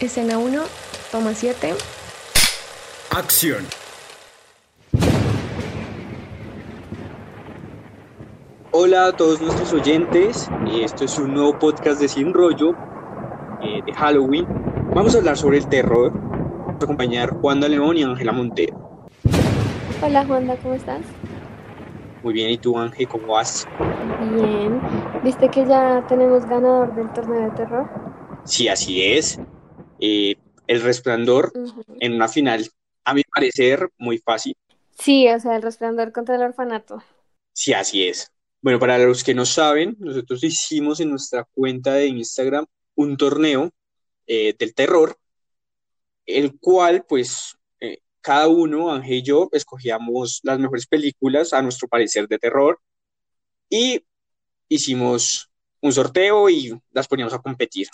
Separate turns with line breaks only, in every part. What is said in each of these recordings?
Escena 1, toma 7.
Acción. Hola a todos nuestros oyentes, esto es un nuevo podcast de Sin Rollo eh, de Halloween. Vamos a hablar sobre el terror. Vamos a acompañar Juan de León y Ángela Montero.
Hola Juanda, ¿cómo estás?
Muy bien, ¿y tú Ángel, cómo vas?
Bien. ¿Viste que ya tenemos ganador del torneo de terror?
Sí, así es. Eh, el Resplandor en una final, a mi parecer, muy fácil.
Sí, o sea, el resplandor contra el orfanato.
Sí, así es. Bueno, para los que no saben, nosotros hicimos en nuestra cuenta de Instagram un torneo eh, del terror, el cual, pues, eh, cada uno, Ángel y yo, escogíamos las mejores películas a nuestro parecer de terror y hicimos un sorteo y las poníamos a competir.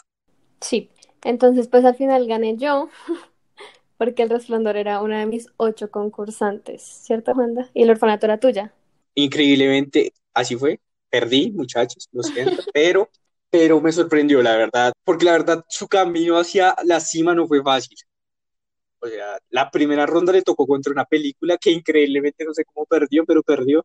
Sí. Entonces, pues al final gané yo, porque el resplandor era una de mis ocho concursantes, ¿cierto, Juanda? Y el orfanato era tuya.
Increíblemente, así fue. Perdí, muchachos, lo siento, pero, pero me sorprendió, la verdad, porque la verdad su camino hacia la cima no fue fácil. O sea, la primera ronda le tocó contra una película que increíblemente no sé cómo perdió, pero perdió,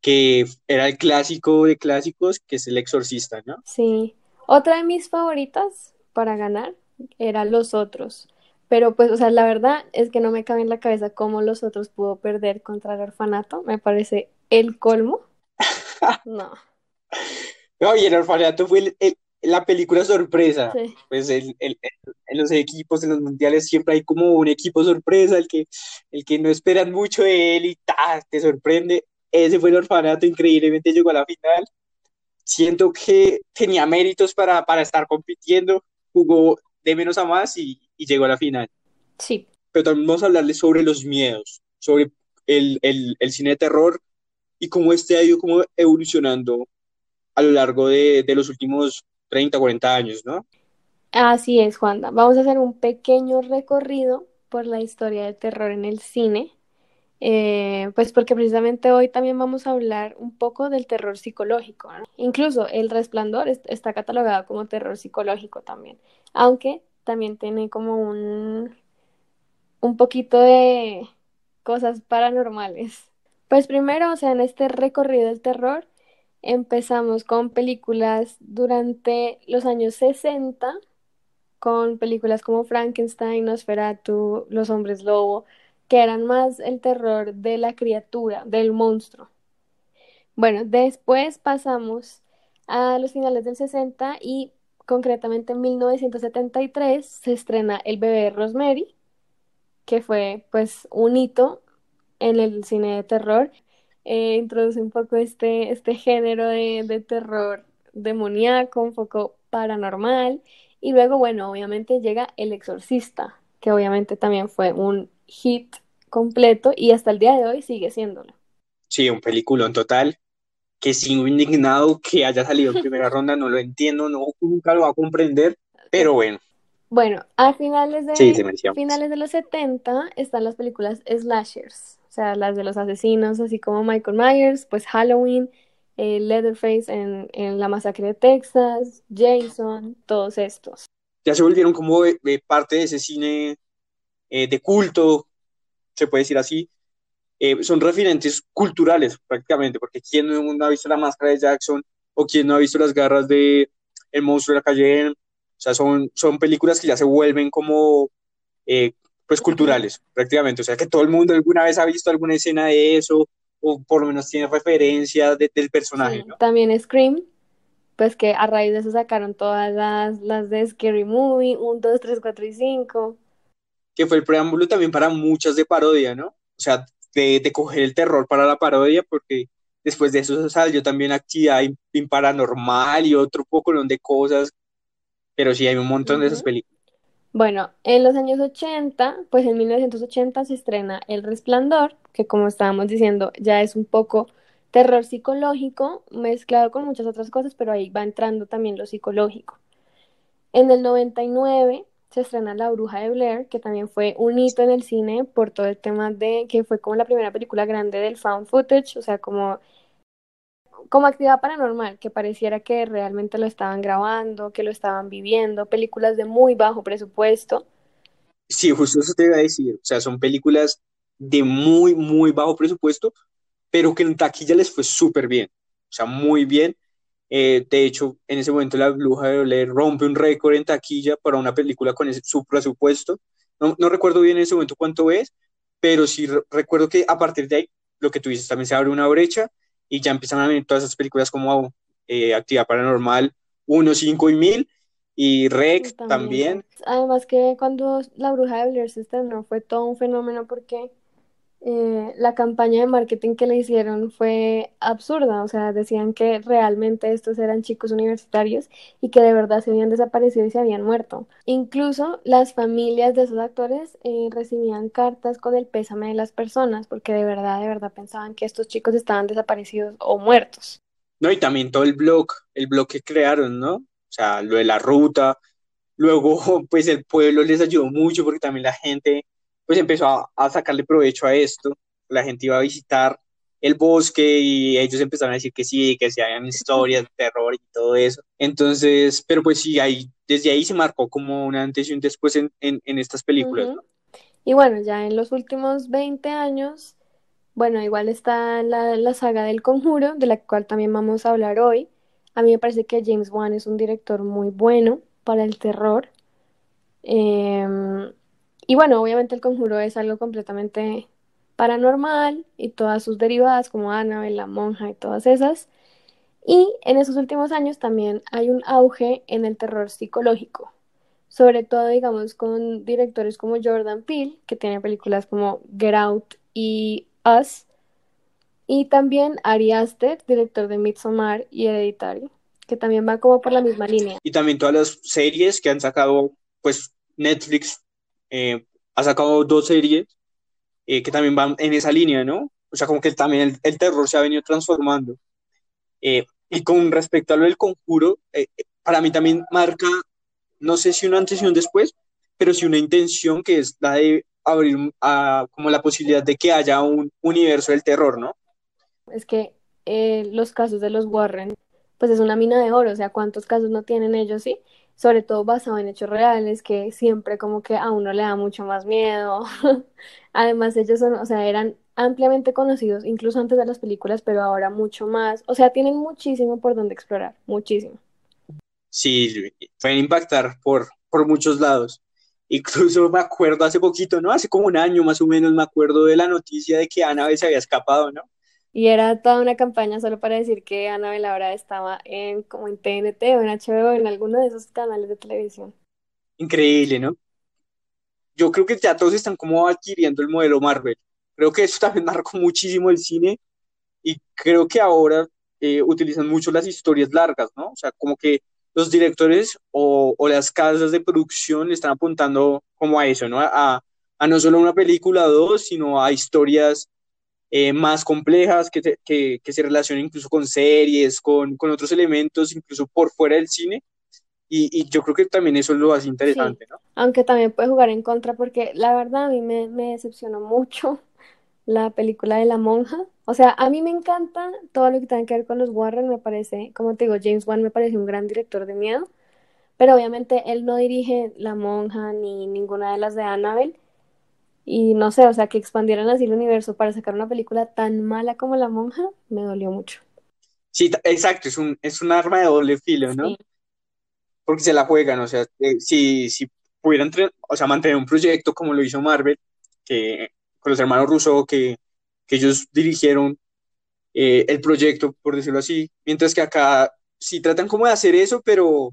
que era el clásico de clásicos, que es El Exorcista, ¿no?
Sí. Otra de mis favoritas para ganar era Los Otros. Pero pues, o sea, la verdad es que no me cabe en la cabeza cómo Los Otros pudo perder contra el orfanato. Me parece el colmo. No.
No, y El Orfanato fue el- el- la película sorpresa.
Sí.
Pues el- en los equipos, en los mundiales, siempre hay como un equipo sorpresa, el que, el que no esperan mucho de él y ¡ta! te sorprende. Ese fue el orfanato, increíblemente llegó a la final. Siento que tenía méritos para, para estar compitiendo, jugó de menos a más y, y llegó a la final.
Sí.
Pero también vamos a hablarles sobre los miedos, sobre el, el, el cine de terror y cómo este ha ido como evolucionando a lo largo de, de los últimos 30, 40 años, ¿no?
Así es, Juanda. Vamos a hacer un pequeño recorrido por la historia del terror en el cine. Eh, pues porque precisamente hoy también vamos a hablar un poco del terror psicológico, ¿no? Incluso El Resplandor es- está catalogado como terror psicológico también, aunque también tiene como un, un poquito de cosas paranormales. Pues primero, o sea, en este recorrido del terror empezamos con películas durante los años 60, con películas como Frankenstein, Nosferatu, Los Hombres Lobo, que eran más el terror de la criatura, del monstruo. Bueno, después pasamos a los finales del 60 y concretamente en 1973 se estrena El bebé Rosemary, que fue pues un hito en el cine de terror. Eh, introduce un poco este, este género de, de terror demoníaco, un poco paranormal. Y luego, bueno, obviamente llega El Exorcista, que obviamente también fue un hit completo y hasta el día de hoy sigue siéndolo.
Sí, un peliculón total, que sigo indignado que haya salido en primera ronda, no lo entiendo, no, nunca lo va a comprender, pero bueno,
Bueno, a finales de,
sí,
finales de los 70 están las películas slashers, o sea, las de los asesinos, así como Michael Myers, pues Halloween, eh, Leatherface en, en La Masacre de Texas, Jason, todos estos.
Ya se volvieron como de- de parte de ese cine eh, de culto, se puede decir así, eh, son referentes culturales prácticamente, porque ¿quién no ha visto la máscara de Jackson o quién no ha visto las garras de El monstruo de la calle? O sea, son, son películas que ya se vuelven como, eh, pues, culturales prácticamente, o sea, que todo el mundo alguna vez ha visto alguna escena de eso o por lo menos tiene referencia de- del personaje,
Sí,
¿no?
También Scream, pues que a raíz de eso sacaron todas las, las de Scary Movie, 1, 2, 3, 4 y 5.
Que fue el preámbulo también para muchas de parodia, ¿no? O sea, de, de coger el terror para la parodia, porque después de eso salió también actividad paranormal y otro poco de cosas, pero sí hay un montón de esas películas.
Bueno, en los años 80, pues en 1980 se estrena El Resplandor, que como estábamos diciendo, ya es un poco terror psicológico mezclado con muchas otras cosas, pero ahí va entrando también lo psicológico. En el 99 se estrena La Bruja de Blair, que también fue un hito en el cine por todo el tema de que fue como la primera película grande del found footage, o sea, como como actividad paranormal, que pareciera que realmente lo estaban grabando, que lo estaban viviendo, películas de muy bajo presupuesto.
Sí, justo eso te iba a decir. O sea, son películas de muy, muy bajo presupuesto, pero que en taquilla les fue súper bien. O sea, muy bien. Eh, de hecho, en ese momento La Bruja de Blair rompe un récord en taquilla para una película con ese, su presupuesto. No, no, recuerdo bien en ese momento cuánto es, pero sí recuerdo que a partir de ahí, lo que tú dices, también se abre una brecha y ya empiezan a venir todas esas películas como eh, Actividad Paranormal 1, 5 y 1000 y Rec también, también.
Además que cuando La Bruja de Blair se estrenó fue todo un fenómeno porque eh, la campaña de marketing que le hicieron fue absurda, o sea, decían que realmente estos eran chicos universitarios y que de verdad se habían desaparecido y se habían muerto. Incluso las familias de esos actores eh, recibían cartas con el pésame de las personas, porque de verdad, de verdad pensaban que estos chicos estaban desaparecidos o muertos.
No, y también todo el blog, el blog que crearon, ¿no? O sea, lo de la ruta. Luego, pues el pueblo les ayudó mucho porque también la gente pues empezó a, sacarle provecho a esto. La gente iba a visitar el bosque y ellos empezaron a decir que sí, que se hayan historias de terror y todo eso. Entonces, pero pues sí, ahí, desde ahí se marcó como un antes y un después en, estas películas.
Y bueno, ya en los últimos 20 años, bueno, igual está la, la saga del conjuro, de la cual también vamos a hablar hoy. A mí me parece que James Wan es un director muy bueno para el terror. Eh, y bueno, obviamente el conjuro es algo completamente paranormal y todas sus derivadas como Annabelle, la monja y todas esas. Y en esos últimos años también hay un auge en el terror psicológico, sobre todo digamos con directores como Jordan Peele, que tiene películas como Get Out y Us, y también Ari Aster, director de Midsommar y Hereditary, que también va como por la misma línea.
Y también todas las series que han sacado pues Netflix eh, ha sacado dos series eh, que también van en esa línea, ¿no? O sea, como que también el, terror se ha venido transformando. Eh, y con respecto a lo del conjuro, para mí también marca, no sé si un antes y un después, pero sí una intención que es la de abrir a, como la posibilidad de que haya un universo del terror, ¿no?
Es que los casos de los Warren, pues es una mina de oro, o sea, ¿cuántos casos no tienen ellos, sí? Sobre todo basado en hechos reales, que siempre como que a uno le da mucho más miedo. Además, ellos son, o sea, eran ampliamente conocidos incluso antes de las películas, pero ahora mucho más. O sea, tienen muchísimo por donde explorar, muchísimo.
Sí, pueden impactar por, por muchos lados. Incluso me acuerdo hace poquito, ¿no? Hace como un año más o menos me acuerdo de la noticia de que Ana se había escapado, ¿no?
Y era toda una campaña solo para decir que Annabelle ahora estaba en como en TNT o en HBO, en alguno de esos canales de televisión.
Increíble, ¿no? Yo creo que ya todos están como adquiriendo el modelo Marvel. Creo que eso también marcó muchísimo el cine y creo que ahora eh, utilizan mucho las historias largas, ¿no? O sea, como que los directores o, o, las casas de producción le están apuntando como a eso, ¿no? A, a no solo una película o dos, sino a historias eh, más complejas que, que, que, se relacionan incluso con series, con, con, otros elementos, incluso por fuera del cine. Y, y yo creo que también eso es lo más interesante, ¿no?
Aunque también puede jugar en contra, porque la verdad a mí me, me decepcionó mucho la película de la monja. O sea, a mí me encanta todo lo que tenga que ver con los Warren, me parece, como te digo, James Wan me parece un gran director de miedo, pero obviamente él no dirige La Monja ni ninguna de las de Annabelle, y no sé, o sea, que expandieran así el universo para sacar una película tan mala como La Monja, me dolió mucho.
Sí, exacto, es un, es un arma de doble filo, ¿no? Porque se la juegan, o sea, eh, si, si pudieran o sea, mantener un proyecto como lo hizo Marvel, que con los hermanos Russo, que, que ellos dirigieron eh, el proyecto, por decirlo así, mientras que acá sí tratan como de hacer eso, pero,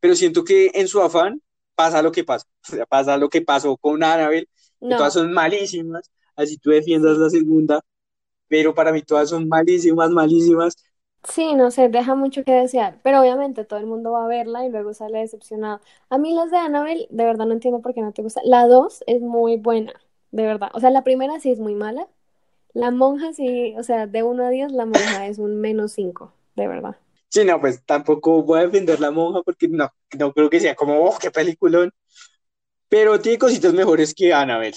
pero siento que en su afán pasa lo que pasa, o sea, pasa lo que pasó con Annabelle, todas son malísimas, así tú defiendas la segunda, pero para mí todas son malísimas, malísimas.
Sí, no sé, deja mucho que desear, pero obviamente todo el mundo va a verla y luego sale decepcionado. A mí las de Annabelle, de verdad no entiendo por qué no te gusta. La 2 es muy buena, de verdad. O sea, la primera sí es muy mala. La monja sí, o sea, de 1 a 10 la monja es un menos 5, de verdad.
Sí, no, pues tampoco voy a defender la monja porque no, no creo que sea como, oh, qué peliculón. Pero tiene cositas mejores que Annabelle.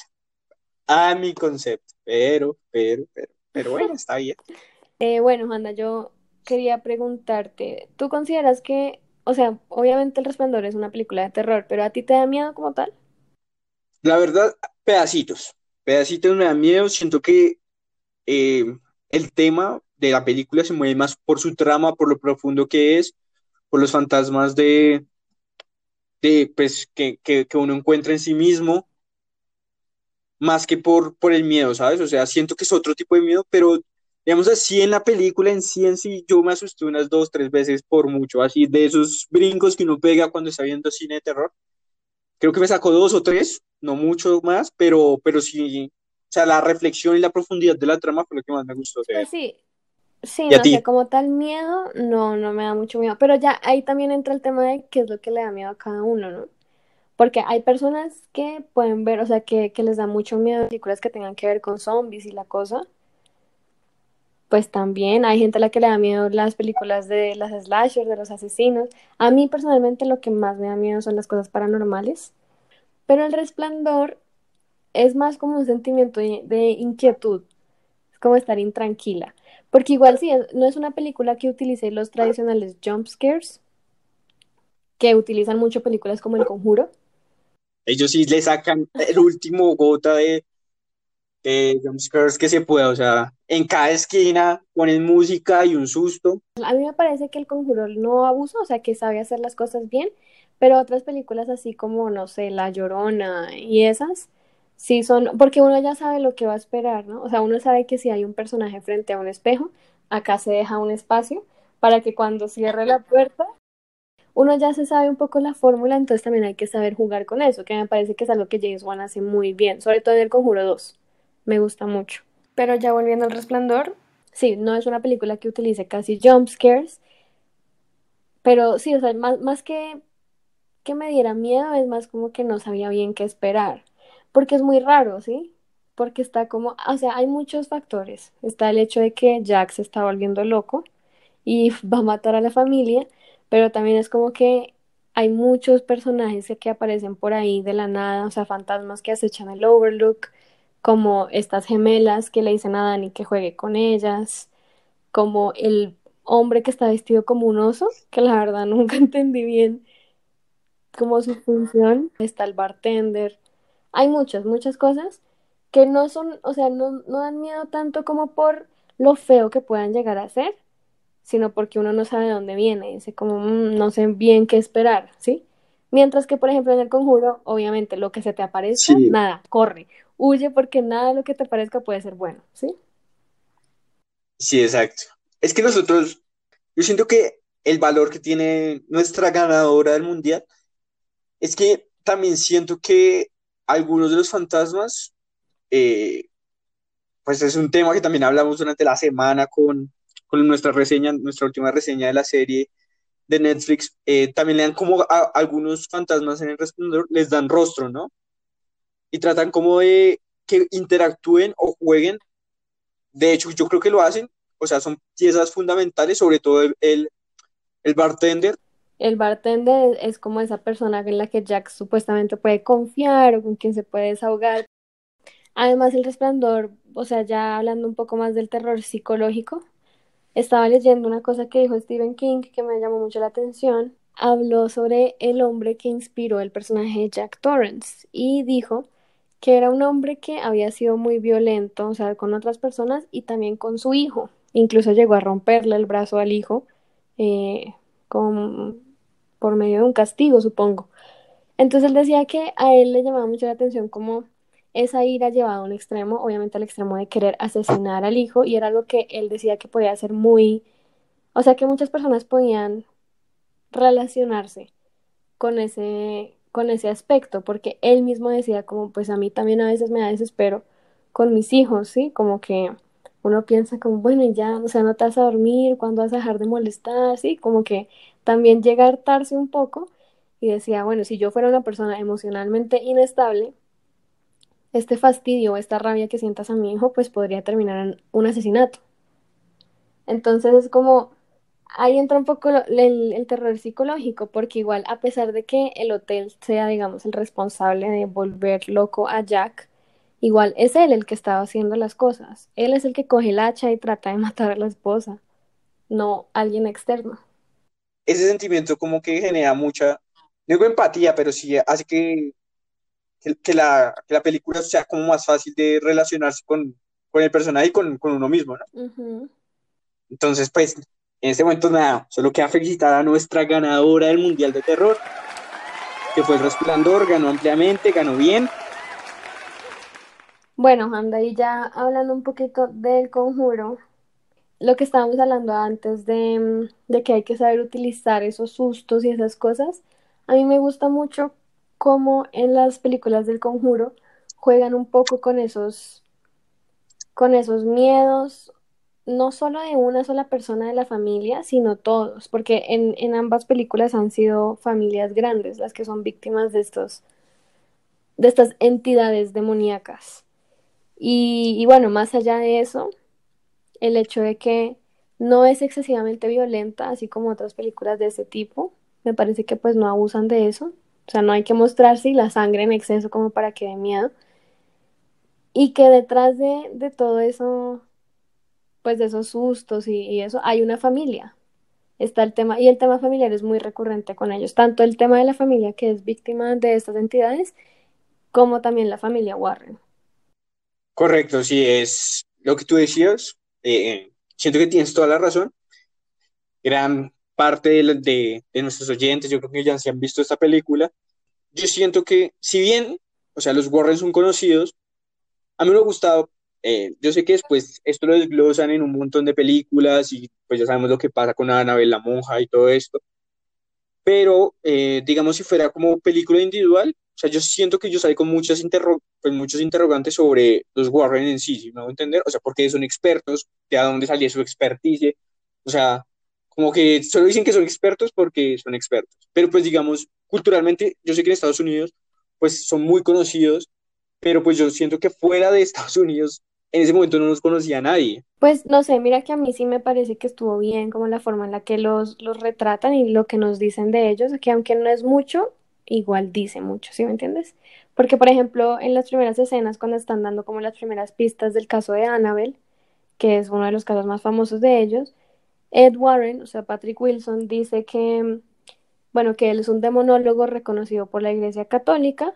A mi concepto. Pero, pero, pero, pero bueno, está bien.
Eh, bueno, Juanda, yo quería preguntarte, ¿tú consideras que, o sea, obviamente El Resplandor es una película de terror, pero a ti te da miedo como tal?
La verdad, pedacitos. Pedacitos me da miedo. Siento que eh, el tema de la película se mueve más por su trama, por lo profundo que es, por los fantasmas de, de pues, que, que, que uno encuentra en sí mismo, más que por, por el miedo, ¿sabes? O sea, siento que es otro tipo de miedo, pero digamos así en la película en sí en sí, yo me asusté unas dos, tres veces por mucho, así de esos brincos que uno pega cuando está viendo cine de terror. Creo que me sacó dos o tres, no mucho más, pero, pero sí, o sea, la reflexión y la profundidad de la trama fue lo que más me gustó
Pues sí, sí,
¿Y a
no sé, como tal miedo, no, no me da mucho miedo, pero ya ahí también entra el tema de qué es lo que le da miedo a cada uno, ¿no? Porque hay personas que pueden ver, o sea, que, que les da mucho miedo películas que tengan que ver con zombies y la cosa, pues también hay gente a la que le da miedo las películas de las slashers, de los asesinos. A mí personalmente lo que más me da miedo son las cosas paranormales, pero El Resplandor es más como un sentimiento de inquietud, es como estar intranquila. Porque igual sí, no es una película que utilice los tradicionales jump scares, que utilizan mucho películas como El Conjuro.
Ellos sí le sacan el último gota de, de jumpscares que se pueda, o sea, en cada esquina ponen música y un susto.
A mí me parece que El Conjuro no abusa, o sea, que sabe hacer las cosas bien, pero otras películas así como, no sé, La Llorona y esas, sí son, porque uno ya sabe lo que va a esperar, ¿no? O sea, uno sabe que si hay un personaje frente a un espejo, acá se deja un espacio para que cuando cierre la puerta, uno ya se sabe un poco la fórmula, entonces también hay que saber jugar con eso, que me parece que es algo que James Wan hace muy bien, sobre todo en El Conjuro 2, me gusta mucho. Pero ya volviendo al Resplandor, sí, no es una película que utilice casi jump scares, pero sí, o sea, más, más que que me diera miedo, es más como que no sabía bien qué esperar, porque es muy raro, ¿sí? Porque está como, o sea, hay muchos factores. Está el hecho de que Jack se está volviendo loco y va a matar a la familia, pero también es como que hay muchos personajes que, aparecen por ahí de la nada, o sea, fantasmas que acechan el Overlook, como estas gemelas que le dicen a Dani que juegue con ellas, como el hombre que está vestido como un oso, que la verdad nunca entendí bien como su función, está el bartender, hay muchas, muchas cosas que no son, o sea, no, no dan miedo tanto como por lo feo que puedan llegar a ser, sino porque uno no sabe de dónde viene, dice como "Mm, no sé bien qué esperar, ¿sí? Mientras que, por ejemplo, en el conjuro, obviamente lo que se te aparezca,
Sí,
nada, corre, huye porque nada de lo que te parezca puede ser bueno, ¿sí?
sí, exacto. Es que nosotros, yo siento que el valor que tiene nuestra ganadora del mundial es que también siento que algunos de los fantasmas, eh, pues es un tema que también hablamos durante la semana con, con nuestra reseña, nuestra última reseña de la serie de Netflix, eh, también le dan como a, algunos fantasmas en el resplandor, les dan rostro, ¿no? Y tratan como de que interactúen o jueguen. De hecho, yo creo que lo hacen, o sea, son piezas fundamentales, sobre todo el, el, el bartender.
El bartender es como esa persona en la que Jack supuestamente puede confiar o con quien se puede desahogar. Además, El Resplandor, o sea, ya hablando un poco más del terror psicológico, estaba leyendo una cosa que dijo Stephen King que me llamó mucho la atención. Habló sobre el hombre que inspiró el personaje de Jack Torrance y dijo que era un hombre que había sido muy violento, o sea, con otras personas y también con su hijo. Incluso llegó a romperle el brazo al hijo eh, con, por medio de un castigo, supongo. Entonces él decía que a él le llamaba mucho la atención como esa ira llevada a un extremo, obviamente al extremo de querer asesinar al hijo, y era algo que él decía que podía ser muy, o sea, que muchas personas podían relacionarse con ese, con ese aspecto, porque él mismo decía como, pues a mí también a veces me da desespero con mis hijos, ¿sí? Como que uno piensa como, bueno, ya, o sea, no te vas a dormir, ¿cuándo vas a dejar de molestar? ¿Sí? Como que también llega a hartarse un poco y decía, bueno, si yo fuera una persona emocionalmente inestable, este fastidio, esta rabia que sientas a mi hijo, pues podría terminar en un asesinato. Entonces es como, ahí entra un poco el, el terror psicológico, porque igual a pesar de que el hotel sea, digamos, el responsable de volver loco a Jack, igual es él el que estaba haciendo las cosas. Él es el que coge el hacha y trata de matar a la esposa. no alguien externo.
Ese sentimiento como que genera mucha, no digo empatía, pero sí hace que, que, que la, que la película sea como más fácil de relacionarse con, con el personaje y con, con uno mismo, ¿no?
Ujú.
Entonces, pues, en este momento nada, solo queda felicitar a nuestra ganadora del Mundial de Terror, que fue El Resplandor, ganó ampliamente, ganó bien.
Bueno, anda, y ya hablando un poquito del conjuro, lo que estábamos hablando antes de, mm, de que hay que saber utilizar esos sustos y esas cosas, a mí me gusta mucho cómo en las películas del conjuro juegan un poco con esos, con esos miedos, no solo de una sola persona de la familia, sino todos, porque en, en ambas películas han sido familias grandes las que son víctimas de estos, de estas entidades demoníacas. Y, y bueno, más allá de eso, el hecho de que no es excesivamente violenta, así como otras películas de ese tipo, me parece que pues no abusan de eso, o sea, no hay que mostrarse la sangre en exceso como para que dé miedo, y que detrás de, de todo eso, pues de esos sustos y, y eso, hay una familia, está el tema, y el tema familiar es muy recurrente con ellos, tanto el tema de la familia que es víctima de estas entidades, como también la familia Warren.
Correcto, sí, es lo que tú decías. Eh, siento que tienes toda la razón. Gran parte de, de- de nuestros oyentes, yo creo que ya se han visto esta película. Yo siento que, si bien, o sea, los Warren son conocidos, a mí me ha gustado. eh, yo sé que después esto lo desglosan en un montón de películas y pues ya sabemos lo que pasa con Annabelle la monja y todo esto. Pero eh, digamos si fuera como película individual, o sea, yo siento que yo salí con muchas interro pues, muchos interrogantes sobre los Warren en sí, ¿sí me hago entender? O sea, ¿por qué son expertos? ¿De a dónde salía su experticia? O sea, como que solo dicen que son expertos porque son expertos, pero pues digamos, culturalmente, yo sé que en Estados Unidos, pues son muy conocidos, pero pues yo siento que fuera de Estados Unidos, en ese momento no los conocía nadie.
Pues no sé, mira que a mí sí me parece que estuvo bien como la forma en la que los, los retratan y lo que nos dicen de ellos, que aunque no es mucho, igual dice mucho, ¿sí me entiendes? Porque, por ejemplo, en las primeras escenas, cuando están dando como las primeras pistas del caso de Annabelle, que es uno de los casos más famosos de ellos, Ed Warren, o sea, Patrick Wilson, dice que, bueno, que él es un demonólogo reconocido por la Iglesia Católica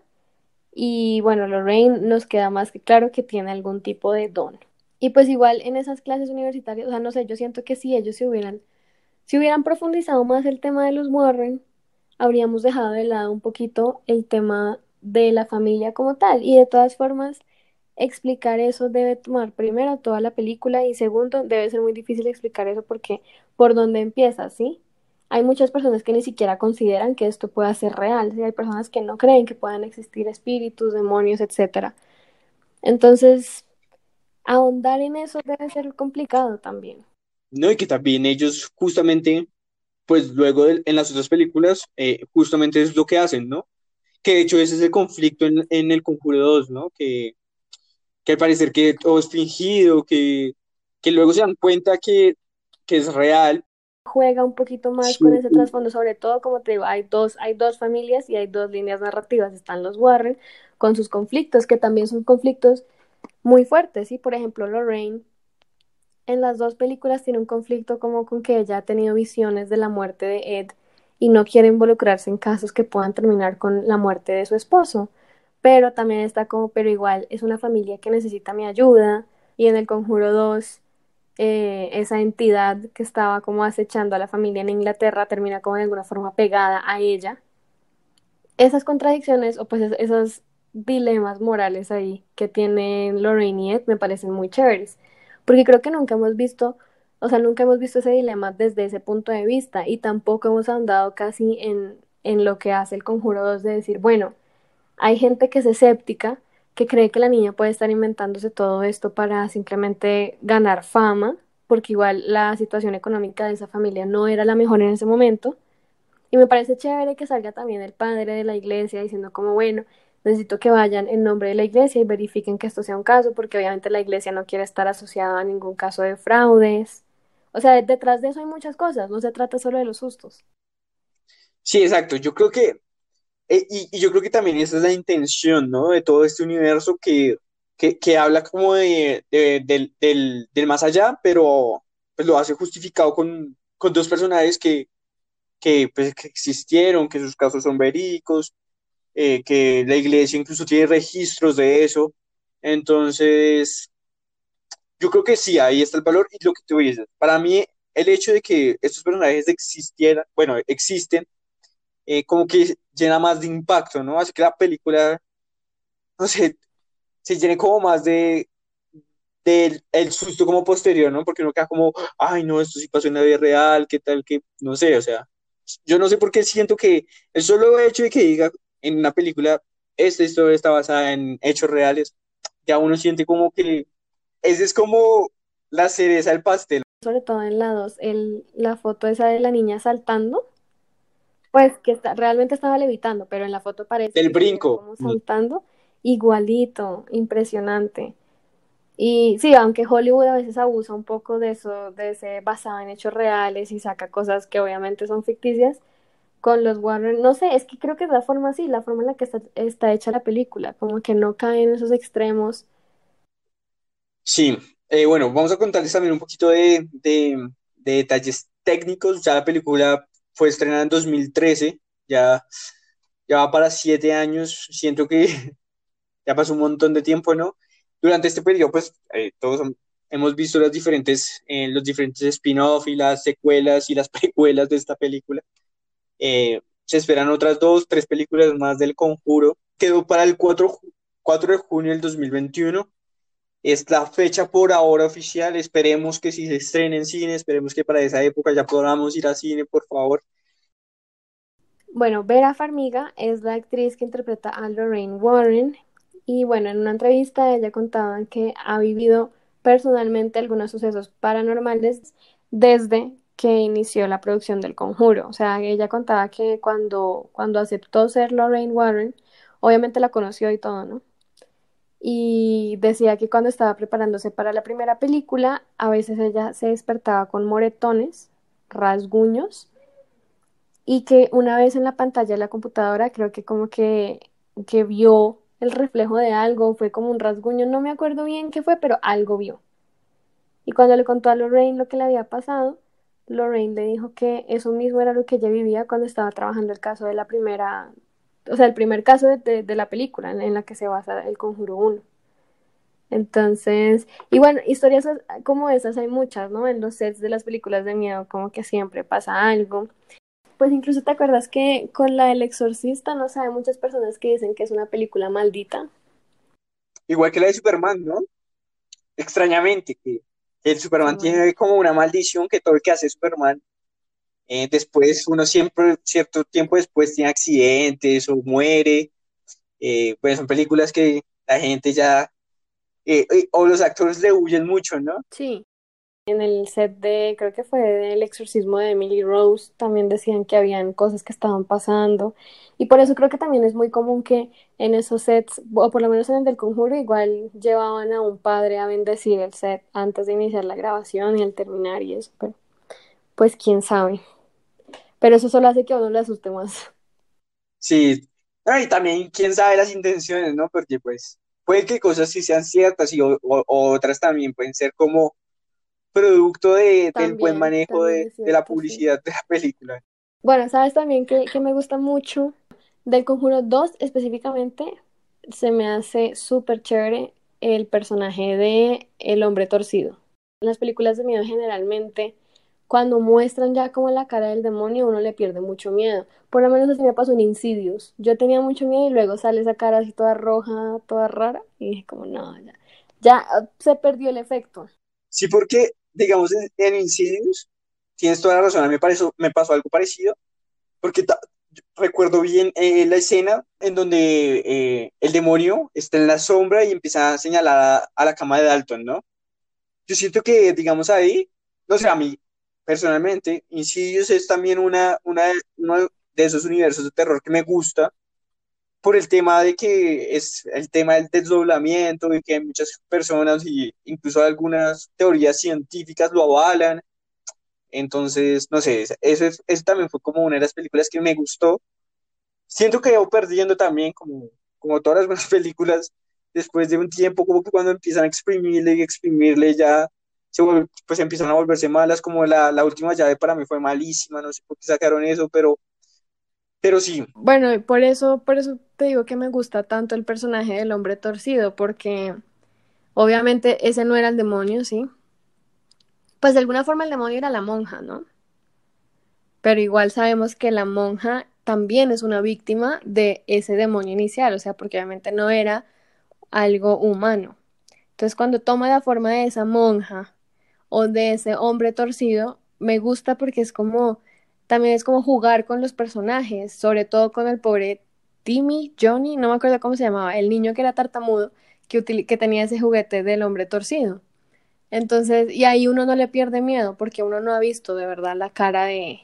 y, bueno, Lorraine nos queda más que claro que tiene algún tipo de don. Y pues igual en esas clases universitarias, o sea, no sé, yo siento que si ellos se hubieran, si hubieran profundizado más el tema de los Warren, habríamos dejado de lado un poquito el tema de la familia como tal. Y de todas formas, explicar eso debe tomar primero toda la película y segundo, debe ser muy difícil explicar eso porque por dónde empieza, ¿sí? Hay muchas personas que ni siquiera consideran que esto pueda ser real, ¿sí? Hay personas que no creen que puedan existir espíritus, demonios, etcétera. Entonces, ahondar en eso debe ser complicado también.
No, y que también ellos justamente, pues luego en las otras películas, eh, justamente es lo que hacen, ¿no? Que de hecho ese es el conflicto en, en el Conjuro dos ¿no? Que, que al parecer que todo es fingido, que, que luego se dan cuenta que, que es real.
Juega un poquito más
Sí,
con ese trasfondo, sobre todo, como te digo, hay dos, hay dos familias y hay dos líneas narrativas. Están los Warren con sus conflictos, que también son conflictos muy fuertes, ¿sí? Por ejemplo, Lorraine en las dos películas tiene un conflicto como con que ella ha tenido visiones de la muerte de Ed y no quiere involucrarse en casos que puedan terminar con la muerte de su esposo. Pero también está como, pero igual es una familia que necesita mi ayuda. Y en el Conjuro 2 eh, esa entidad que estaba como acechando a la familia en Inglaterra termina como de alguna forma pegada a ella. Esas contradicciones o pues es- esos dilemas morales ahí que tienen Lorraine y Ed me parecen muy chéveres, porque creo que nunca hemos visto, o sea, nunca hemos visto ese dilema desde ese punto de vista y tampoco hemos andado casi en, en lo que hace el Conjuro 2 de decir, bueno, hay gente que es escéptica, que cree que la niña puede estar inventándose todo esto para simplemente ganar fama, porque igual la situación económica de esa familia no era la mejor en ese momento. Y me parece chévere que salga también el padre de la iglesia diciendo como, bueno, necesito que vayan en nombre de la iglesia y verifiquen que esto sea un caso, porque obviamente la iglesia no quiere estar asociada a ningún caso de fraudes. O sea, detrás de eso hay muchas cosas, no se trata solo de los sustos.
sí, exacto. Yo creo que, eh, y, yo creo que también esa es la intención, ¿no? De todo este universo que, que, habla como de, de- del, del, del más allá, pero pues lo hace justificado con, con dos personajes que, que, pues, que existieron, que sus casos son verídicos, eh, que la iglesia incluso tiene registros de eso. Entonces, yo creo que sí, ahí está el valor y lo que tú dices. Para mí, el hecho de que estos personajes existieran, bueno, existen, eh, como que llena más de impacto, ¿no? Hace que la película, no sé, se llene como más de, del el susto como posterior, ¿no? Porque uno queda como, ay, no, esto sí pasó en la vida real, qué tal, que, no sé, o sea, yo no sé por qué siento que el solo hecho de que diga en una película, esta historia está basada en hechos reales, ya uno siente como que ese es como la cereza del pastel.
Sobre todo en la 2, la foto esa de la niña saltando, pues que está, realmente estaba levitando, pero en la foto parece
el brinco.
como saltando, igualito, impresionante. Y sí, aunque Hollywood a veces abusa un poco de eso, de ser basado en hechos reales y saca cosas que obviamente son ficticias, con los Warner, no sé, es que creo que es la forma así, la forma en la que está, está hecha la película, como que no cae en esos extremos.
Sí, eh, bueno, vamos a contarles también un poquito de, de, de detalles técnicos. Ya la película fue estrenada en 2013, ya, ya va para siete años, siento que ya pasó un montón de tiempo, ¿no? Durante este periodo, pues eh, todos hemos visto las diferentes, eh, los diferentes spin-off y las secuelas y las precuelas de esta película. Eh, se esperan otras dos, tres películas más del Conjuro. Quedó para el 4, 4 de junio del 2021. Es la fecha por ahora oficial. Esperemos que si se estrene en cine, esperemos que para esa época ya podamos ir a cine, por favor.
Bueno, Vera Farmiga es la actriz que interpreta a Lorraine Warren. Y bueno, en una entrevista ella contaba que ha vivido personalmente algunos sucesos paranormales desde que inició la producción del Conjuro. O sea, ella contaba que cuando, cuando aceptó ser Lorraine Warren, obviamente la conoció y todo, ¿no? Y decía que cuando estaba preparándose para la primera película, a veces ella se despertaba con moretones, rasguños, y que una vez en la pantalla de la computadora, creo que como que, que vio el reflejo de algo, fue como un rasguño, no me acuerdo bien qué fue, pero algo vio. Y cuando le contó a Lorraine lo que le había pasado, Lorraine le dijo que eso mismo era lo que ella vivía cuando estaba trabajando el caso de la primera, o sea, el primer caso de, de, la película en, la que se basa el Conjuro 1. Entonces, y bueno, historias como esas hay muchas, ¿no? En los sets de las películas de miedo, como que siempre pasa algo. Pues incluso te acuerdas que con la del exorcista, no sé, hay muchas personas que dicen que es una película maldita.
Igual que la de Superman, ¿no? Extrañamente, que el Superman tiene como una maldición que todo el que hace Superman, eh, después uno siempre, cierto tiempo después tiene accidentes o muere. Eh, pues son películas que la gente ya, eh, o los actores le huyen mucho, ¿no?
Sí. En el set de, creo que fue del exorcismo de Emily Rose, también decían que habían cosas que estaban pasando. Y por eso creo que también es muy común que en esos sets, o por lo menos en el del conjuro, igual llevaban a un padre a bendecir el set antes de iniciar la grabación y al terminar y eso. Pero, pues quién sabe. Pero eso solo hace que a uno le asuste más.
Sí. y también quién sabe las intenciones, ¿no? Porque pues puede que cosas sí sean ciertas y otras también pueden ser como producto de, del buen manejo de, la publicidad de la película.
Bueno, sabes también que, que me gusta mucho del Conjuro 2 específicamente, se me hace súper chévere el personaje de el hombre torcido. En las películas de miedo generalmente, cuando muestran ya como la cara del demonio, uno le pierde mucho miedo. Por lo menos así me pasó en Insidious. Yo tenía mucho miedo y luego sale esa cara así toda roja, toda rara, y dije como, no, ya, ya se perdió el efecto.
Sí, porque digamos, en, Insidious, tienes toda la razón, a mí me, pareció, me pasó algo parecido, porque recuerdo bien eh, la escena en donde eh, el demonio está en la sombra y empieza a señalar a, la cama de Dalton, ¿no? Yo siento que, digamos, ahí, no sé, a mí personalmente, Insidious es también una, una, uno de esos universos de terror que me gusta, por el tema de que es el tema del desdoblamiento y que muchas personas y incluso algunas teorías científicas lo avalan. Entonces, no sé, eso, eso también fue como una de las películas que me gustó. Siento que yo perdiendo también, como, como todas las buenas películas, después de un tiempo, como que cuando empiezan a exprimirle y exprimirle ya se pues empiezan a volverse malas, como la, la última llave para mí fue malísima, no sé por qué sacaron eso, pero, pero sí.
Bueno, por eso, por eso te digo que me gusta tanto el personaje del hombre torcido, porque obviamente ese no era el demonio, ¿sí? Pues de alguna forma el demonio era la monja, ¿no? Pero igual sabemos que la monja también es una víctima de ese demonio inicial, o sea, porque obviamente no era algo humano. Entonces, cuando toma la forma de esa monja o de ese hombre torcido, me gusta porque es como, también es como jugar con los personajes, sobre todo con el pobre Timmy, Johnny, no me acuerdo cómo se llamaba, el niño que era tartamudo, que, que tenía ese juguete del hombre torcido. Entonces, y ahí uno no le pierde miedo porque uno no ha visto de verdad la cara de,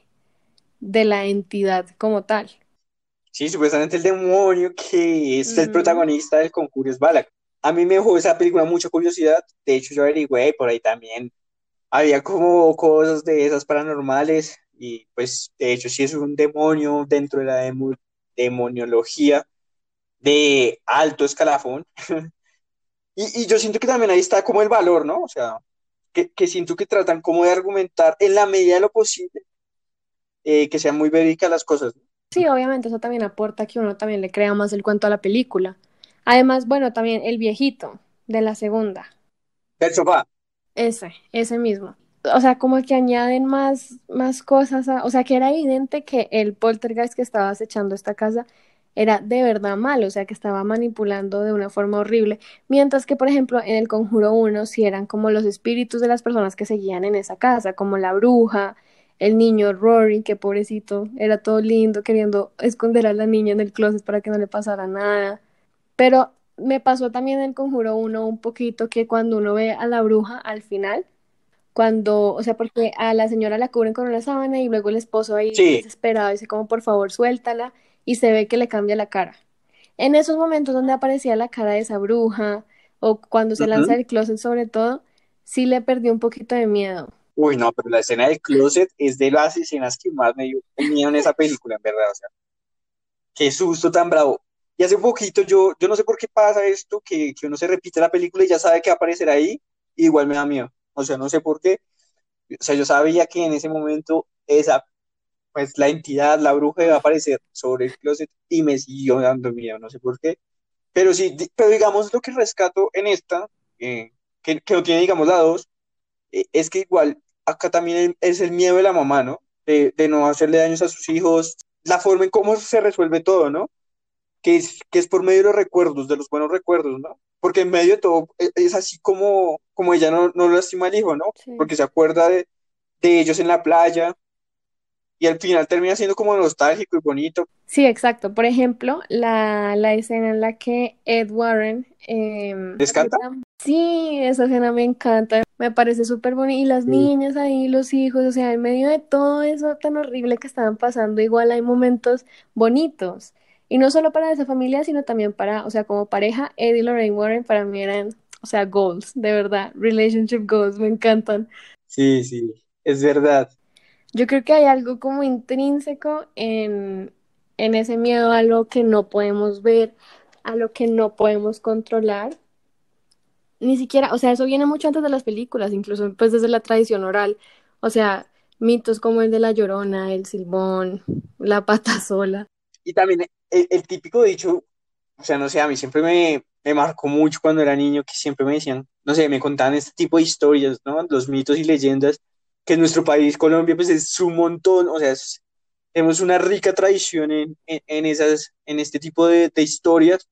de la entidad como tal.
Sí, supuestamente el demonio que es el protagonista del concurso es Balak. A mí me dejó esa película mucha curiosidad. De hecho, yo averigüé por ahí también. Había como cosas de esas paranormales. Y pues, de hecho, sí es un demonio dentro de la demoniología de alto escalafón. y, y, yo siento que también ahí está como el valor, ¿no? O sea, que, que siento que tratan como de argumentar en la medida de lo posible eh, que sean muy verídicas las cosas.
Sí, obviamente, eso también aporta que uno también le crea más el cuento a la película. Además, bueno, también el viejito de la segunda.
Del sofá.
Ese, ese mismo. O sea, como que añaden más, más cosas, o sea, que era evidente que el poltergeist que estaba acechando esta casa era de verdad malo, o sea, que estaba manipulando de una forma horrible, mientras que, por ejemplo, en el Conjuro 1 sí eran como los espíritus de las personas que seguían en esa casa, como la bruja, el niño Rory, que pobrecito, era todo lindo, queriendo esconder a la niña en el closet para que no le pasara nada. Pero me pasó también en el Conjuro 1 un poquito que cuando uno ve a la bruja al final, cuando, o sea, porque a la señora la cubren con una sábana y luego el esposo ahí desesperado dice como por favor suéltala y se ve que le cambia la cara. En esos momentos donde aparecía la cara de esa bruja o cuando se lanza el closet sobre todo, sí le perdió un poquito de miedo.
Uy, no, pero la escena del closet es de las escenas que más me dio miedo en esa película, en verdad. O sea, qué susto tan bravo. Y hace poquito yo, yo no sé por qué pasa esto, que, que uno se repite la película y ya sabe que va a aparecer ahí, y igual me da miedo. O sea, no sé por qué. O sea, yo sabía que en ese momento esa, pues la entidad, la bruja iba a aparecer sobre el closet y me siguió dando miedo, no sé por qué. Pero sí, pero digamos lo que rescato en esta, eh, que, que no tiene, digamos, la dos, eh, es que igual acá también es el miedo de la mamá, ¿no? De, no hacerle daños a sus hijos, la forma en cómo se resuelve todo, ¿no? Que es, que es por medio de los recuerdos, de los buenos recuerdos, ¿no? Porque en medio de todo e, es, así como, como ella no, no lastima al hijo, ¿no? Porque se acuerda de, de ellos en la playa, y al final termina siendo como nostálgico y bonito.
Sí, exacto. Por ejemplo, la, la escena en la que Ed Warren... Eh,
¿Les canta?
Sí, esa escena me encanta, me parece súper bonita. Y las niñas ahí, los hijos, o sea, en medio de todo eso tan horrible que estaban pasando, igual hay momentos bonitos. Y no solo para esa familia, sino también para, o sea, como pareja, Ed y Lorraine Warren para mí eran, o sea, goals, de verdad, relationship goals, me encantan.
Sí, sí, es verdad.
Yo creo que hay algo como intrínseco en, en ese miedo a lo que no podemos ver, a lo que no podemos controlar. Ni siquiera, o sea, eso viene mucho antes de las películas, incluso pues desde la tradición oral. O sea, mitos como el de la llorona, el silbón, la pata sola.
Y también el, típico dicho, o sea, no sé, a mí siempre me, me marcó mucho cuando era niño, que siempre me decían, no sé, me contaban este tipo de historias, ¿no? Los mitos y leyendas que en nuestro país, Colombia, pues es un montón, o sea, tenemos una rica tradición en, en, esas, en este tipo de, de, historias.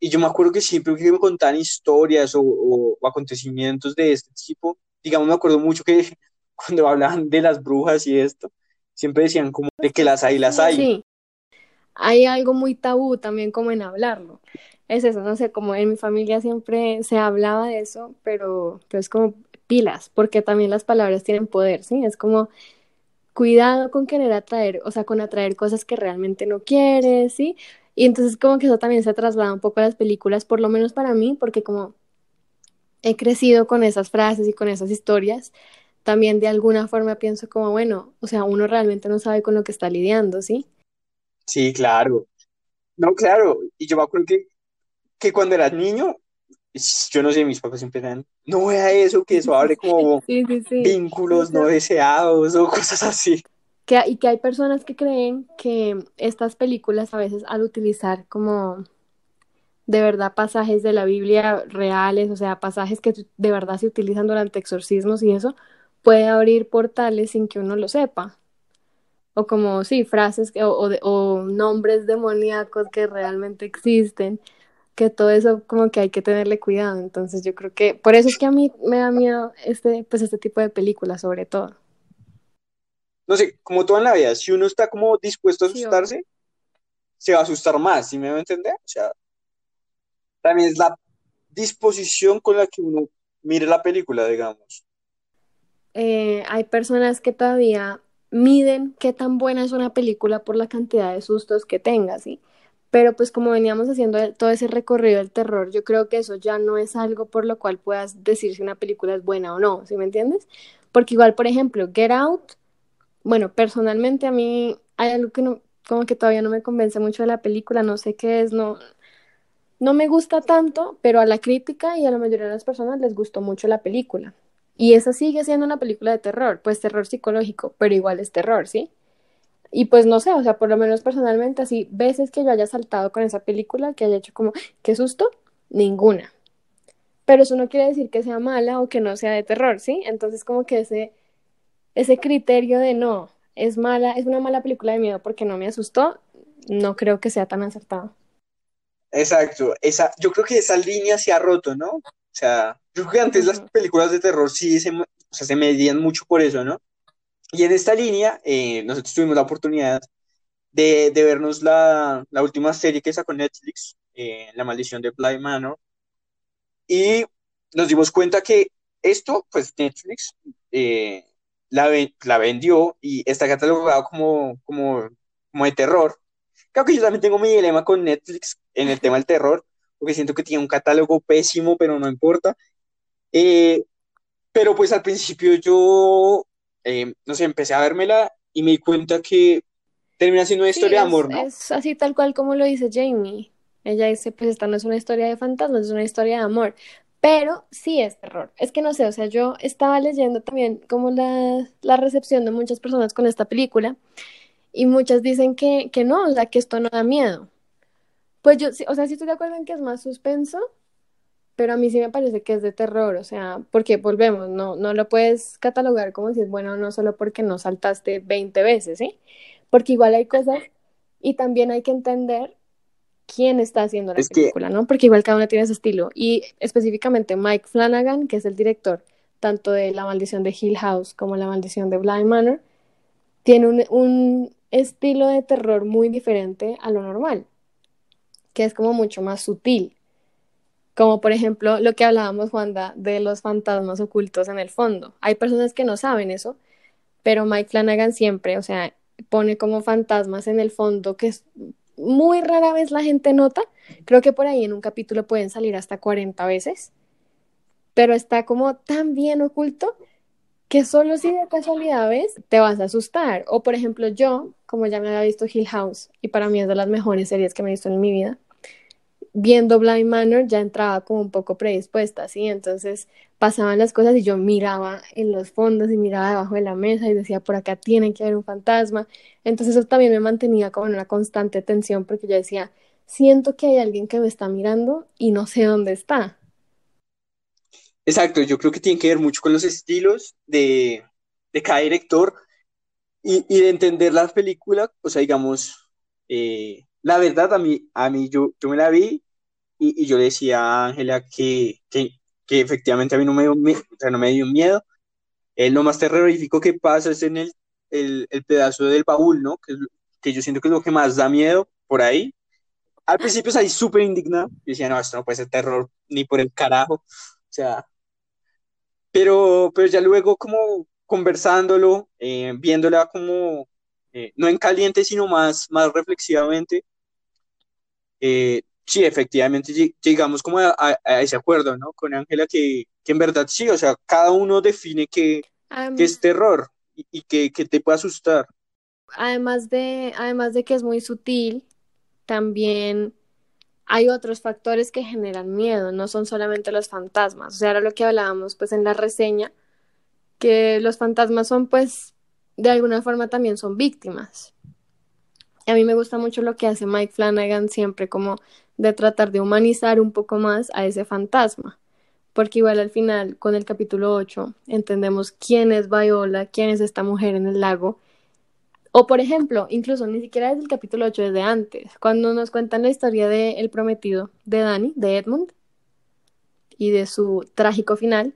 Y yo me acuerdo que siempre que me contaban historias o, o, acontecimientos de este tipo, digamos, me acuerdo mucho que cuando hablaban de las brujas y esto, siempre decían como de que las hay, las hay.
Sí, hay algo muy tabú también como en hablarlo. Es eso, no sé, como en mi familia siempre se hablaba de eso, pero, pero es como pilas, porque también las palabras tienen poder, ¿sí? Es como cuidado con querer atraer, o sea, con atraer cosas que realmente no quieres, ¿sí? Y entonces como que eso también se traslada un poco a las películas, por lo menos para mí, porque como he crecido con esas frases y con esas historias, también de alguna forma pienso como, bueno, o sea, uno realmente no sabe con lo que está lidiando, ¿sí?
Sí, claro. No, claro. Y yo me acuerdo que, que cuando eras niño, yo no sé, mis papás siempre eran, no vea eso, que eso abre como
Sí, sí, sí.
vínculos no deseados o cosas así.
Que, y que hay personas que creen que estas películas a veces al utilizar como de verdad pasajes de la Biblia reales, o sea, pasajes que de verdad se utilizan durante exorcismos y eso, puede abrir portales sin que uno lo sepa. O como, sí, frases que, o, o, o nombres demoníacos que realmente existen, que todo eso como que hay que tenerle cuidado. Entonces yo creo que, por eso es que a mí me da miedo este, pues este tipo de películas sobre todo.
No sé, como toda en la vida, si uno está como dispuesto a
Sí,
asustarse, se va a asustar más, ¿sí me va a entender? O sea, también es la disposición con la que uno mire la película, digamos.
Eh, hay personas que todavía miden qué tan buena es una película por la cantidad de sustos que tenga, ¿sí? Pero pues como veníamos haciendo todo ese recorrido del terror, yo creo que eso ya no es algo por lo cual puedas decir si una película es buena o no, ¿sí me entiendes? Porque igual, por ejemplo, Get Out, bueno, personalmente a mí hay algo que no, como que todavía no me convence mucho de la película, no sé qué es, no, no me gusta tanto, pero a la crítica y a la mayoría de las personas les gustó mucho la película. Y esa sigue siendo una película de terror, pues terror psicológico, pero igual es terror, ¿sí? Y pues no sé, o sea, por lo menos personalmente, así, veces que yo haya saltado con esa película, que haya hecho como, qué susto, ninguna. Pero eso no quiere decir que sea mala o que no sea de terror, ¿sí? Entonces como que ese, ese criterio de no, es mala, es una mala película de miedo porque no me asustó, no creo que sea tan acertado.
Exacto, esa, yo creo que esa línea se ha roto, ¿no? O sea, yo creo que antes las películas de terror sí se, o sea, se medían mucho por eso, ¿no? Y en esta línea, eh, nosotros tuvimos la oportunidad de, de vernos la, la última serie que sacó Netflix, eh, La Maldición de Bly Manor, y nos dimos cuenta que esto, pues Netflix eh, la, ven- la vendió y está catalogado como, como, como de terror. Creo que yo también tengo mi dilema con Netflix en el tema del terror, porque siento que tiene un catálogo pésimo, pero no importa. Eh, pero pues al principio yo, eh, no sé, empecé a vérmela y me di cuenta que termina siendo una
Sí,
historia de
es,
amor, ¿no?
es así tal cual como lo dice Jamie. Ella dice, pues esta no es una historia de fantasmas, es una historia de amor. Pero sí es terror. Es que no sé, o sea, yo estaba leyendo también como la, la recepción de muchas personas con esta película y muchas dicen que, que no, o sea, que esto no da miedo. Pues yo, sí, o sea, sí estoy de acuerdo en que es más suspenso, pero a mí sí me parece que es de terror, o sea, porque volvemos, no, no lo puedes catalogar como si es bueno o no solo porque no saltaste 20 veces, ¿sí? Porque igual hay cosas y también hay que entender quién está haciendo la
Es que,
película, ¿no? Porque igual cada uno tiene su estilo. Y específicamente Mike Flanagan, que es el director tanto de La Maldición de Hill House como La Maldición de Bly Manor, tiene un, un estilo de terror muy diferente a lo normal, que es como mucho más sutil. Como por ejemplo lo que hablábamos, Juanda, de los fantasmas ocultos en el fondo. Hay personas que no saben eso, pero Mike Flanagan siempre, o sea, pone como fantasmas en el fondo que es muy rara vez la gente nota. Creo que por ahí en un capítulo pueden salir hasta 40 veces, pero está como tan bien oculto que solo si de casualidad ves, te vas a asustar. O por ejemplo, yo, como ya me había visto Hill House, y para mí es de las mejores series que me he visto en mi vida, viendo Blind Manor ya entraba como un poco predispuesta, ¿sí? Entonces pasaban las cosas y yo miraba en los fondos y miraba debajo de la mesa y decía, por acá tiene que haber un fantasma. Entonces eso también me mantenía como en una constante tensión porque yo decía, siento que hay alguien que me está mirando y no sé dónde está.
exacto, yo creo que tiene que ver mucho con los estilos de, de cada director y, de entender las películas, o sea, digamos, eh, la verdad a mí, a mí yo, yo me la vi y, y yo le decía a Ángela que, que, que efectivamente a mí no me dio, mie- o sea, no me dio miedo. Eh, lo más terrorífico que pasa es en el, el, el pedazo del baúl, ¿no? Que, que yo siento que es lo que más da miedo por ahí. Al principio salí súper indignado. Yo decía, no, esto no puede ser terror ni por el carajo. O sea, pero, pero ya luego como conversándolo, eh, viéndola como, eh, no en caliente, sino más, más reflexivamente, eh, sí, efectivamente lleg- llegamos como a, a- a ese acuerdo, ¿no? Con Ángela que, que en verdad sí, o sea, cada uno define qué, qué es terror y, y qué, qué te puede asustar.
además de, además de que es muy sutil, también hay otros factores que generan miedo, no son solamente los fantasmas. O sea, era lo que hablábamos pues en la reseña, que los fantasmas son pues de alguna forma también son víctimas. A mí me gusta mucho lo que hace Mike Flanagan siempre como de tratar de humanizar un poco más a ese fantasma, porque igual al final con el capítulo 8 entendemos quién es Viola, quién es esta mujer en el lago. O por ejemplo, incluso ni siquiera desde el capítulo 8, desde antes, cuando nos cuentan la historia de El prometido de Danny, de Edmund, y de su trágico final,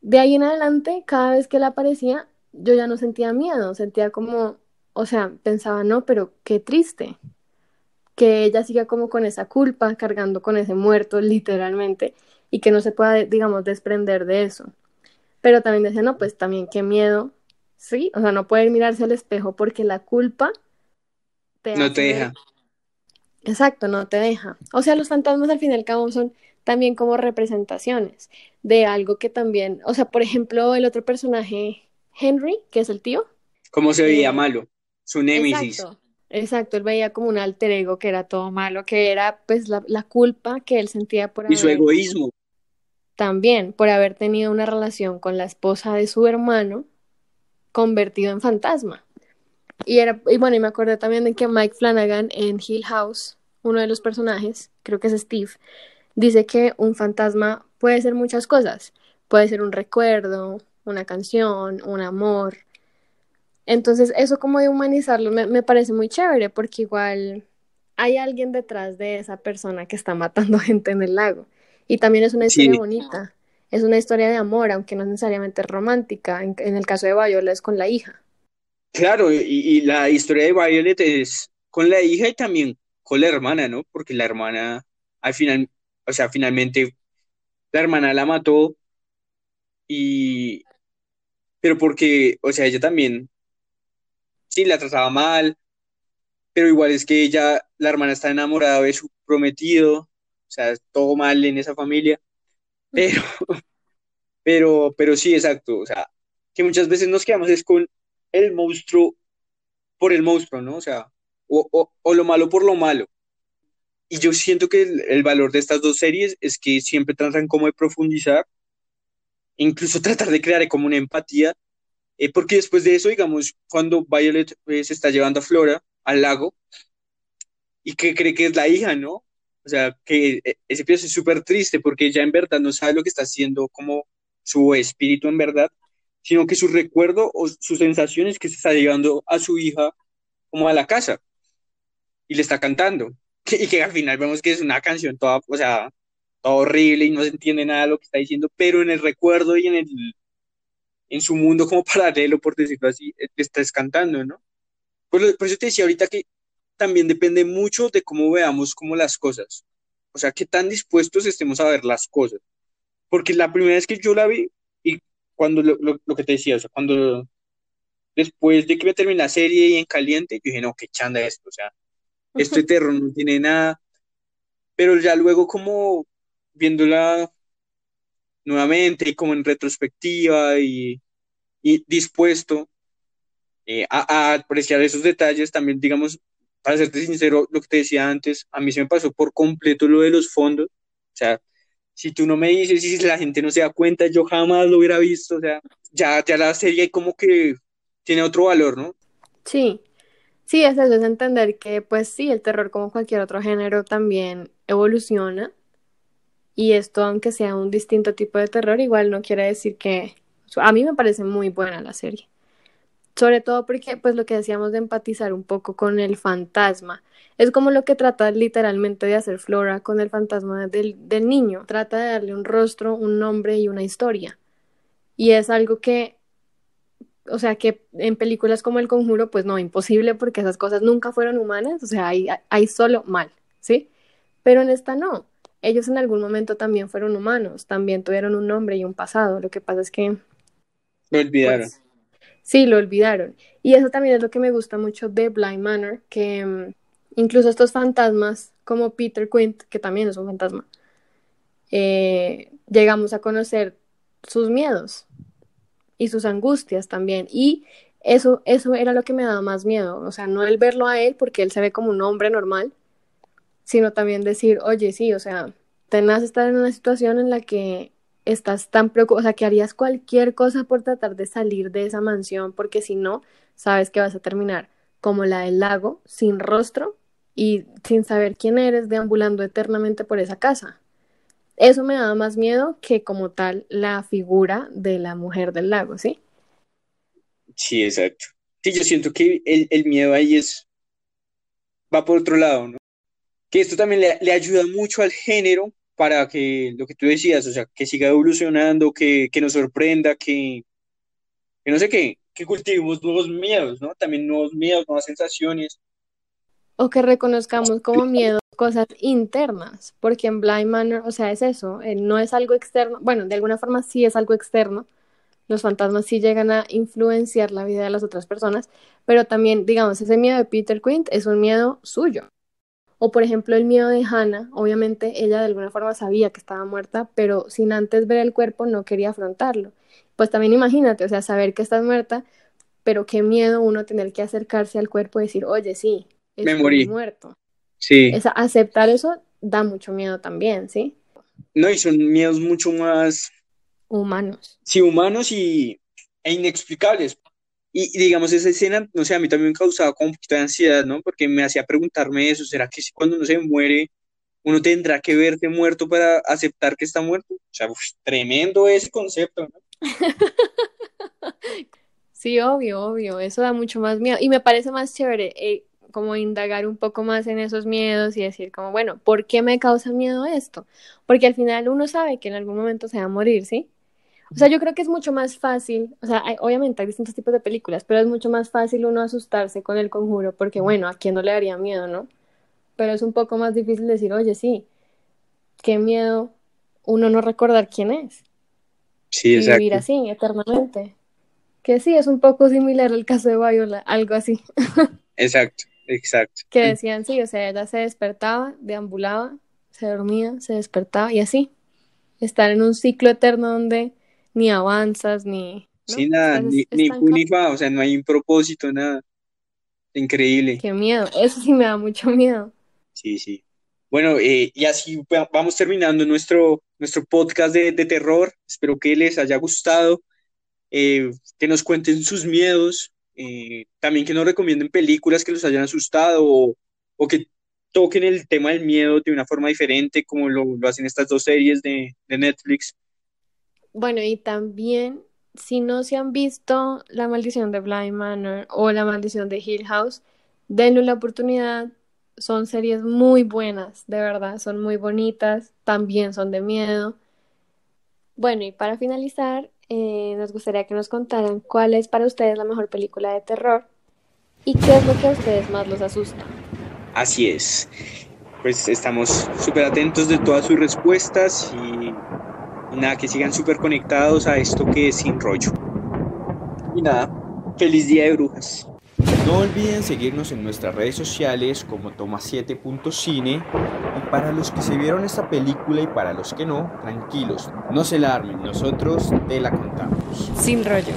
de ahí en adelante, cada vez que él aparecía, yo ya no sentía miedo, sentía como, o sea, pensaba, no, pero qué triste, que ella siga como con esa culpa, cargando con ese muerto, literalmente, y que no se pueda, digamos, desprender de eso. Pero también decía, no, pues también qué miedo ¿sí? O sea, no puede mirarse al espejo porque la culpa
te no te deja.
Exacto, no te deja. O sea, los fantasmas al fin y al cabo son también como representaciones de algo que también, o sea, por ejemplo, el otro personaje, Henry, que es el tío.
¿Cómo se veía eh, malo? Su némesis.
Exacto, exacto, él veía como un alter ego que era todo malo, que era pues la, culpa que él sentía por
Y su egoísmo.
También, por haber tenido una relación con la esposa de su hermano, convertido en fantasma. Y, era, y bueno, y me acordé también de que Mike Flanagan en Hill House, uno de los personajes, creo que es Steve, dice que un fantasma puede ser muchas cosas. Puede ser un recuerdo, una canción, un amor. Entonces, eso como de humanizarlo me, me parece muy chévere porque igual hay alguien detrás de esa persona que está matando gente en el lago. Y también es una historia bonita es una historia de amor, aunque no necesariamente romántica. En, el caso de Violet es con la hija.
Claro, y, la historia de Violet es con la hija y también con la hermana, ¿no? Porque la hermana, al final, o sea, finalmente la hermana la mató y... Pero porque, o sea, ella también, sí, la trataba mal, pero igual es que ella, la hermana está enamorada de su prometido, o sea, todo mal en esa familia. Pero, pero, pero sí, exacto. O sea, que muchas veces nos quedamos es con el monstruo por el monstruo, ¿no? O sea, o, o, lo malo por lo malo. Y yo siento que el, valor de estas dos series es que siempre tratan como de profundizar, incluso tratar de crear como una empatía, eh, porque después de eso, digamos, cuando Violet eh, se está llevando a Flora al lago y que cree que es la hija, ¿no? O sea, que eh, ese episodio es súper triste porque ella en verdad no sabe lo que está haciendo como su espíritu en verdad, sino que su recuerdo o sus sensaciones que se está llevando a su hija como a la casa y le está cantando. Y que al final vemos que es una canción toda, o sea, toda horrible y no se entiende nada de lo que está diciendo, pero en el recuerdo y en el en su mundo como paralelo, por decirlo así, eh, estás cantando, ¿no? Por, por eso te decía ahorita que también depende mucho de cómo veamos como las cosas. O sea, qué tan dispuestos estemos a ver las cosas. Porque la primera vez que yo la vi, y cuando lo, lo, que te decía, o sea, cuando después de que me terminé la serie y en caliente, yo dije, no, qué chanda esto, o sea, este terror no tiene nada. Pero ya luego como viéndola nuevamente y como en retrospectiva y, y dispuesto eh, a, apreciar esos detalles, también digamos, para serte sincero, lo que te decía antes, a mí se me pasó por completo lo de los fondos. O sea, si tú no me dices si la gente no se da cuenta, yo jamás lo hubiera visto. O sea, ya, ya la serie como que tiene otro valor, ¿no?
Sí, sí, es eso, es entender que pues sí, el terror como cualquier otro género también evoluciona. Y esto, aunque sea un distinto tipo de terror, igual no quiere decir que... A mí me parece muy buena la serie. Sobre todo porque, pues lo que decíamos de empatizar un poco con el fantasma, es como lo que trata literalmente de hacer Flora con el fantasma del, del niño. Trata de darle un rostro, un nombre y una historia. Y es algo que, o sea, que en películas como El Conjuro, pues no, imposible porque esas cosas nunca fueron humanas, o sea, hay, hay solo mal, ¿sí? Pero en esta no. Ellos en algún momento también fueron humanos, también tuvieron un nombre y un pasado. Lo que pasa es que...
Lo olvidaron. Pues,
Sí, lo olvidaron. Y eso también es lo que me gusta mucho de Blind Manor, que mm, incluso estos fantasmas, como Peter Quint, que también es un fantasma, eh, llegamos a conocer sus miedos y sus angustias también. Y eso, eso era lo que me daba más miedo. O sea, no el verlo a él, porque él se ve como un hombre normal, sino también decir, oye, sí, o sea, tenés estar en una situación en la que estás tan preocupado, o sea, que harías cualquier cosa por tratar de salir de esa mansión, porque si no, sabes que vas a terminar como la del lago, sin rostro y sin saber quién eres, deambulando eternamente por esa casa. Eso me da más miedo que como tal la figura de la mujer del lago, ¿sí?
Sí, exacto. Sí, yo siento que el, el miedo ahí es, va por otro lado, ¿no? Que esto también le, ayuda mucho al género para que lo que tú decías, o sea, que siga evolucionando, que, que nos sorprenda, que, que no sé qué, que cultivemos nuevos miedos, ¿no? También nuevos miedos, nuevas sensaciones.
O que reconozcamos como miedo cosas internas, porque en Blind Manor, o sea, es eso, eh, no es algo externo, bueno, de alguna forma sí es algo externo, los fantasmas sí llegan a influenciar la vida de las otras personas, pero también, digamos, ese miedo de Peter Quint es un miedo suyo. O por ejemplo el miedo de Hannah, obviamente ella de alguna forma sabía que estaba muerta, pero sin antes ver el cuerpo no quería afrontarlo. Pues también imagínate, o sea, saber que estás muerta, pero qué miedo uno tener que acercarse al cuerpo y decir, oye, sí,
Me morí.
muerto.
Sí.
Esa- aceptar eso da mucho miedo también, ¿sí?
No, y son miedos mucho más,
Humanos.
sí, humanos y, e inexplicables. Y, digamos, esa escena, no sé, a mí también me causaba como un poquito de ansiedad, ¿no? Porque me hacía preguntarme eso, ¿será que si cuando uno se muere, uno tendrá que verte muerto para aceptar que está muerto? O sea, tremendo ese concepto, ¿no?
Sí, obvio, obvio, eso da mucho más miedo. Y me parece más chévere eh, como indagar un poco más en esos miedos y decir como, bueno, ¿por qué me causa miedo esto? Porque al final uno sabe que en algún momento se va a morir, ¿sí? O sea, yo creo que es mucho más fácil, o sea, hay- obviamente hay distintos tipos de películas, pero es mucho más fácil uno asustarse con el conjuro, porque bueno, ¿a quién no le daría miedo, no? Pero es un poco más difícil decir, oye, sí, qué miedo uno no recordar quién es
Sí,
y vivir
exacto.
así eternamente. Que sí, es un poco similar al caso de Viola, algo así.
Exacto, exacto.
Que decían, sí, o sea, ella se despertaba, deambulaba, se dormía, se despertaba y así. Estar en un ciclo eterno donde ni avanzas, ni... ¿no?
Sí, nada, ni, ni ni o sea, no hay un propósito, nada. Increíble.
Qué miedo, eso sí me da mucho miedo.
Sí, sí. Bueno, eh, y así va- vamos terminando nuestro, nuestro podcast de, de terror. Espero que les haya gustado, eh, que nos cuenten sus miedos, eh, también que nos recomienden películas que los hayan asustado o, o que toquen el tema del miedo de una forma diferente, como lo, lo hacen estas dos series de, de Netflix.
Bueno, y también, si no se han visto La Maldición de Bly Manor o La Maldición de Hill House, denle la oportunidad. Son series muy buenas, de verdad, son muy bonitas, también son de miedo. Bueno, y para finalizar, eh, nos gustaría que nos contaran cuál es para ustedes la mejor película de terror y qué es lo que a ustedes más los asusta.
Así es. Pues estamos súper atentos de todas sus respuestas y nada, que sigan súper conectados a esto que es Sin Rollo. Y nada, feliz día de brujas.
No olviden seguirnos en nuestras redes sociales como Toma7.cine y para los que se vieron esta película y para los que no, tranquilos, no se la armen, nosotros te la contamos.
Sin rollo.